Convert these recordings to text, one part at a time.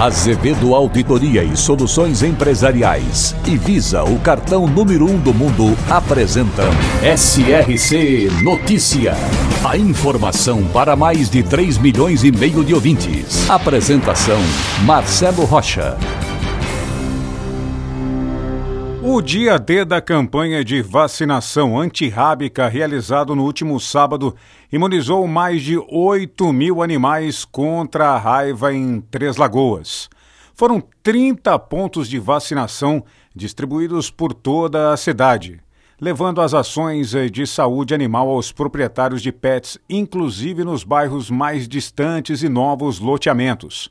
Azevedo Auditoria e Soluções Empresariais e Visa, o cartão número um do mundo, apresentam SRC Notícia. A informação para mais de 3 milhões e meio de ouvintes. Apresentação: Marcelo Rocha. O dia D da campanha de vacinação antirrábica realizado no último sábado imunizou mais de 8 mil animais contra a raiva em Três Lagoas. Foram 30 pontos de vacinação distribuídos por toda a cidade, levando as ações de saúde animal aos proprietários de pets, inclusive nos bairros mais distantes e novos loteamentos.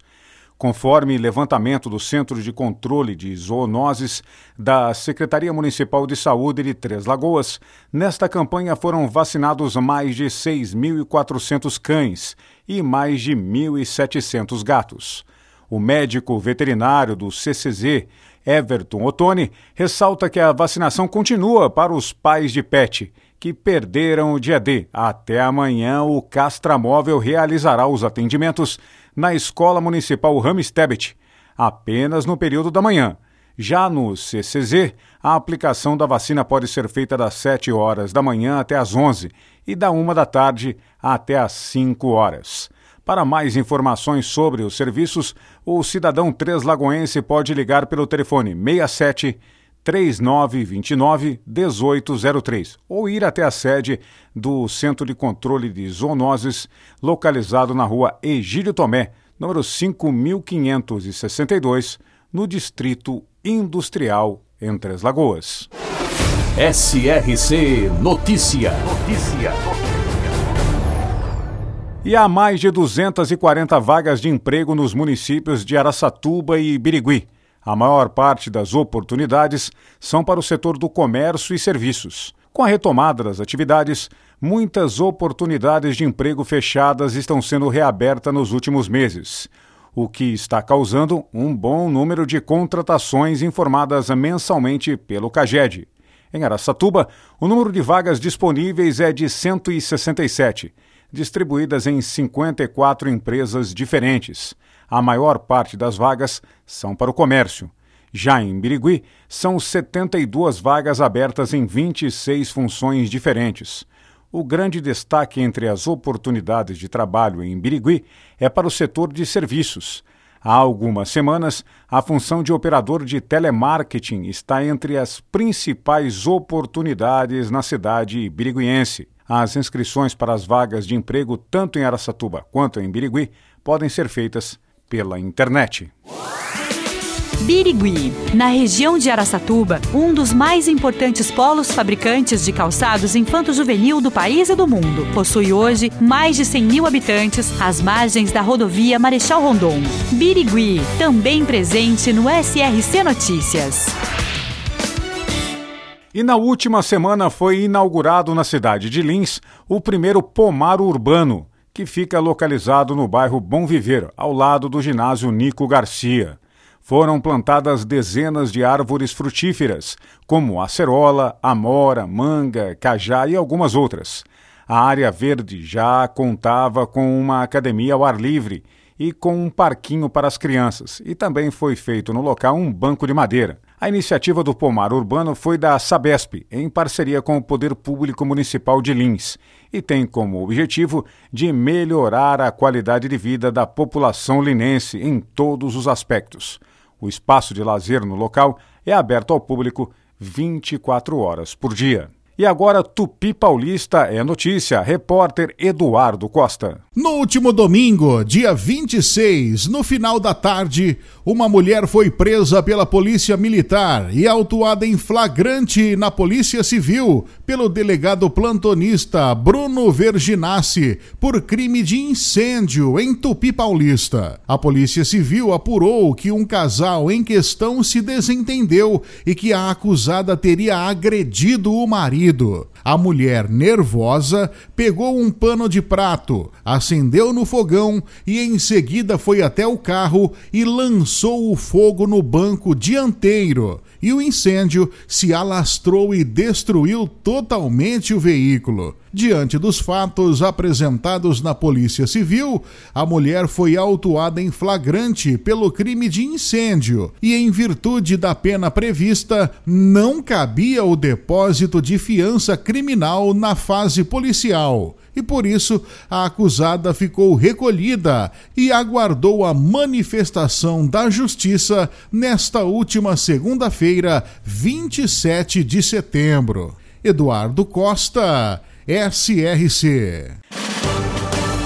Conforme levantamento do Centro de Controle de Zoonoses da Secretaria Municipal de Saúde de Três Lagoas, nesta campanha foram vacinados mais de 6.400 cães e mais de 1.700 gatos. O médico veterinário do CCZ, Everton Ottoni, ressalta que a vacinação continua para os pais de pet que perderam o dia D. Até amanhã, o Castramóvel realizará os atendimentos na Escola Municipal Ramstebet, apenas no período da manhã. Já no CCZ, a aplicação da vacina pode ser feita das 7 horas da manhã até as 11 e da 1 da tarde até as 5 horas. Para mais informações sobre os serviços, o cidadão treslagoense pode ligar pelo telefone 67 3929 1803 ou ir até a sede do Centro de Controle de Zoonoses, localizado na rua Egílio Tomé, número 5562, no Distrito Industrial em Três Lagoas. SRC Notícia. Notícia. E há mais de 240 vagas de emprego nos municípios de Araçatuba e Birigui. A maior parte das oportunidades são para o setor do comércio e serviços. Com a retomada das atividades, muitas oportunidades de emprego fechadas estão sendo reabertas nos últimos meses, o que está causando um bom número de contratações informadas mensalmente pelo CAGED. Em Araçatuba, o número de vagas disponíveis é de 167, distribuídas em 54 empresas diferentes. A maior parte das vagas são para o comércio. Já em Birigui, são 72 vagas abertas em 26 funções diferentes. O grande destaque entre as oportunidades de trabalho em Birigui é para o setor de serviços. Há algumas semanas, a função de operador de telemarketing está entre as principais oportunidades na cidade biriguiense. As inscrições para as vagas de emprego, tanto em Araçatuba quanto em Birigui, podem ser feitas pela internet. Birigui, na região de Araçatuba, um dos mais importantes polos fabricantes de calçados infanto-juvenil do país e do mundo. Possui hoje mais de 100 mil habitantes às margens da rodovia Marechal Rondon. Birigui, também presente no SRC Notícias. E na última semana foi inaugurado na cidade de Lins o primeiro pomar urbano, que fica localizado no bairro Bom Viver, ao lado do ginásio Nico Garcia. Foram plantadas dezenas de árvores frutíferas, como acerola, amora, manga, cajá e algumas outras. A área verde já contava com uma academia ao ar livre e com um parquinho para as crianças, e também foi feito no local um banco de madeira. A iniciativa do pomar urbano foi da Sabesp, em parceria com o Poder Público Municipal de Lins, e tem como objetivo de melhorar a qualidade de vida da população linense em todos os aspectos. O espaço de lazer no local é aberto ao público 24 horas por dia. E agora, Tupi Paulista é notícia. Repórter Eduardo Costa. No último domingo, dia 26, no final da tarde, uma mulher foi presa pela Polícia Militar e autuada em flagrante na Polícia Civil pelo delegado plantonista Bruno Verginassi por crime de incêndio em Tupi Paulista. A Polícia Civil apurou que um casal em questão se desentendeu e que a acusada teria agredido o marido querido. A mulher, nervosa, pegou um pano de prato, acendeu no fogão e em seguida foi até o carro e lançou o fogo no banco dianteiro. E o incêndio se alastrou e destruiu totalmente o veículo. Diante dos fatos apresentados na Polícia Civil, a mulher foi autuada em flagrante pelo crime de incêndio e, em virtude da pena prevista, não cabia o depósito de fiança criminal na fase policial e por isso a acusada ficou recolhida e aguardou a manifestação da Justiça nesta última segunda-feira, 27 de setembro. Eduardo Costa, SRC.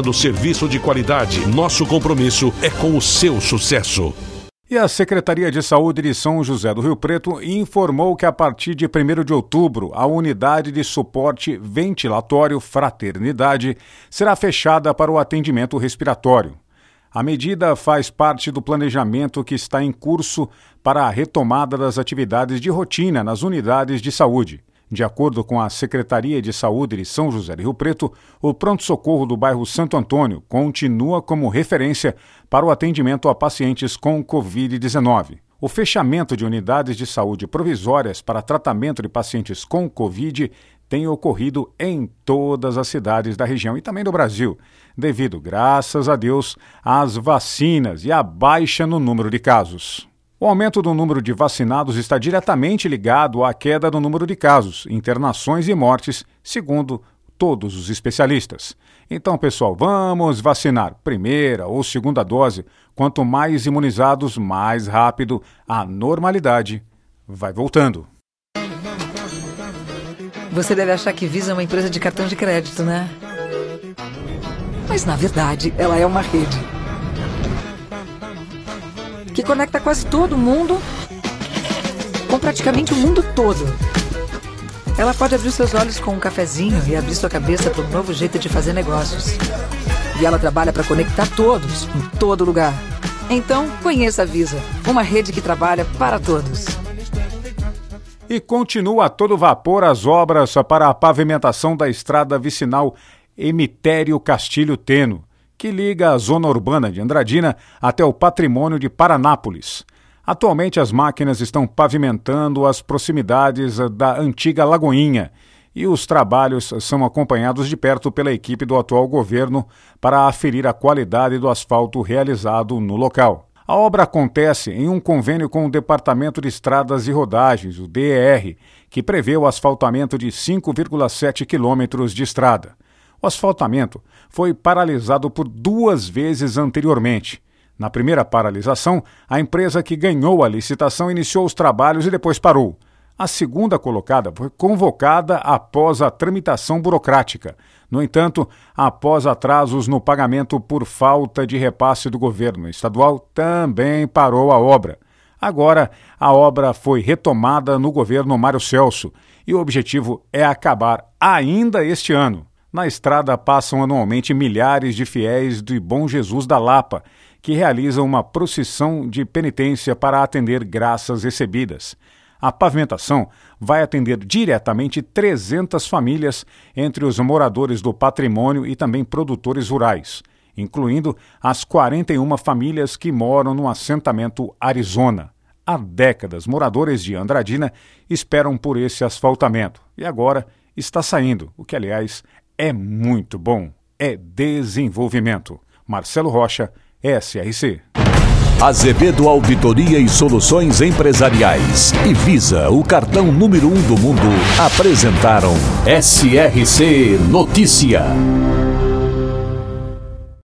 oferecendo serviço de qualidade. Nosso compromisso é com o seu sucesso. E a Secretaria de Saúde de São José do Rio Preto informou que a partir de 1 de outubro, a unidade de suporte ventilatório Fraternidade será fechada para o atendimento respiratório. A medida faz parte do planejamento que está em curso para a retomada das atividades de rotina nas unidades de saúde. De acordo com a Secretaria de Saúde de São José do Rio Preto, o pronto-socorro do bairro Santo Antônio continua como referência para o atendimento a pacientes com Covid-19. O fechamento de unidades de saúde provisórias para tratamento de pacientes com Covid tem ocorrido em todas as cidades da região e também do Brasil, devido, graças a Deus, às vacinas e à baixa no número de casos. O aumento do número de vacinados está diretamente ligado à queda do número de casos, internações e mortes, segundo todos os especialistas. Então, pessoal, vamos vacinar primeira ou segunda dose. Quanto mais imunizados, mais rápido a normalidade vai voltando. Você deve achar que Visa é uma empresa de cartão de crédito, né? Mas na verdade, ela é uma rede que conecta quase todo mundo com praticamente o mundo todo. Ela pode abrir seus olhos com um cafezinho e abrir sua cabeça para um novo jeito de fazer negócios. E ela trabalha para conectar todos, em todo lugar. Então, conheça a Visa, uma rede que trabalha para todos. E continua a todo vapor as obras para a pavimentação da estrada vicinal Emitério Castilho Teno que liga a zona urbana de Andradina até o patrimônio de Paranápolis. Atualmente, as máquinas estão pavimentando as proximidades da antiga Lagoinha e os trabalhos são acompanhados de perto pela equipe do atual governo para aferir a qualidade do asfalto realizado no local. A obra acontece em um convênio com o Departamento de Estradas e Rodagens, o DER, que prevê o asfaltamento de 5,7 quilômetros de estrada. O asfaltamento foi paralisado por duas vezes anteriormente. Na primeira paralisação, a empresa que ganhou a licitação iniciou os trabalhos e depois parou. A segunda colocada foi convocada após a tramitação burocrática. No entanto, após atrasos no pagamento por falta de repasse do governo estadual, também parou a obra. Agora, a obra foi retomada no governo Mário Celso e o objetivo é acabar ainda este ano. Na estrada passam anualmente milhares de fiéis de Bom Jesus da Lapa, que realizam uma procissão de penitência para atender graças recebidas. A pavimentação vai atender diretamente 300 famílias, entre os moradores do patrimônio e também produtores rurais, incluindo as 41 famílias que moram no assentamento Arizona. Há décadas, moradores de Andradina esperam por esse asfaltamento e agora está saindo, o que, aliás, é muito bom. É desenvolvimento. Marcelo Rocha, SRC. Azevedo Auditoria e Soluções Empresariais e Visa, o cartão número um do mundo, apresentaram SRC Notícia.